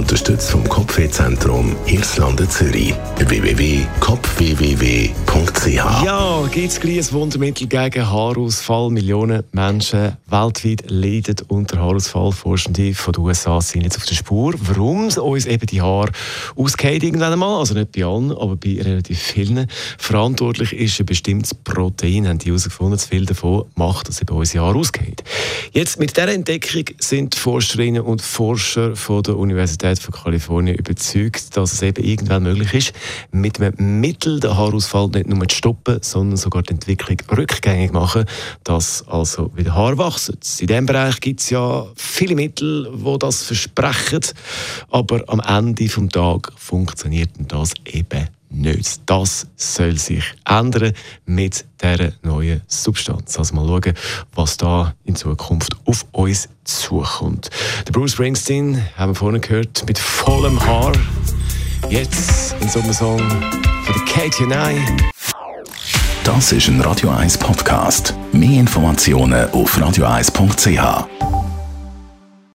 Unterstützt vom Kopfwehzentrum Irlande Zürich. www.kopfwww.ch Ja, gibt es gleich ein Wundermittel gegen Haarausfall? Millionen Menschen weltweit leiden unter Haarausfall. Forschende von den USA sind jetzt auf der Spur, warum uns eben die Haare ausgehen irgendwann einmal. Also nicht bei allen, aber bei relativ vielen. Verantwortlich ist ein bestimmtes Protein, haben die herausgefunden. Zu viel davon macht, dass eben unsere Haare ausgehen. Jetzt mit dieser Entdeckung sind Forscherinnen und Forscher von der Universität von Kalifornien überzeugt, dass es eben irgendwann möglich ist, mit einem Mittel den Haarausfall nicht nur zu stoppen, sondern sogar die Entwicklung rückgängig machen, dass also wieder Haar wachsen. In diesem Bereich gibt es ja viele Mittel, die das versprechen, aber am Ende des Tages funktioniert das eben nicht. Das soll sich ändern mit dieser neuen Substanz. Also mal schauen, was da in Zukunft auf uns zukommt. Der Bruce Springsteen, haben wir vorhin gehört, mit vollem Haar. Jetzt in so einem Song von der Katie I. Das ist ein Radio 1 Podcast. Mehr Informationen auf radio1.ch.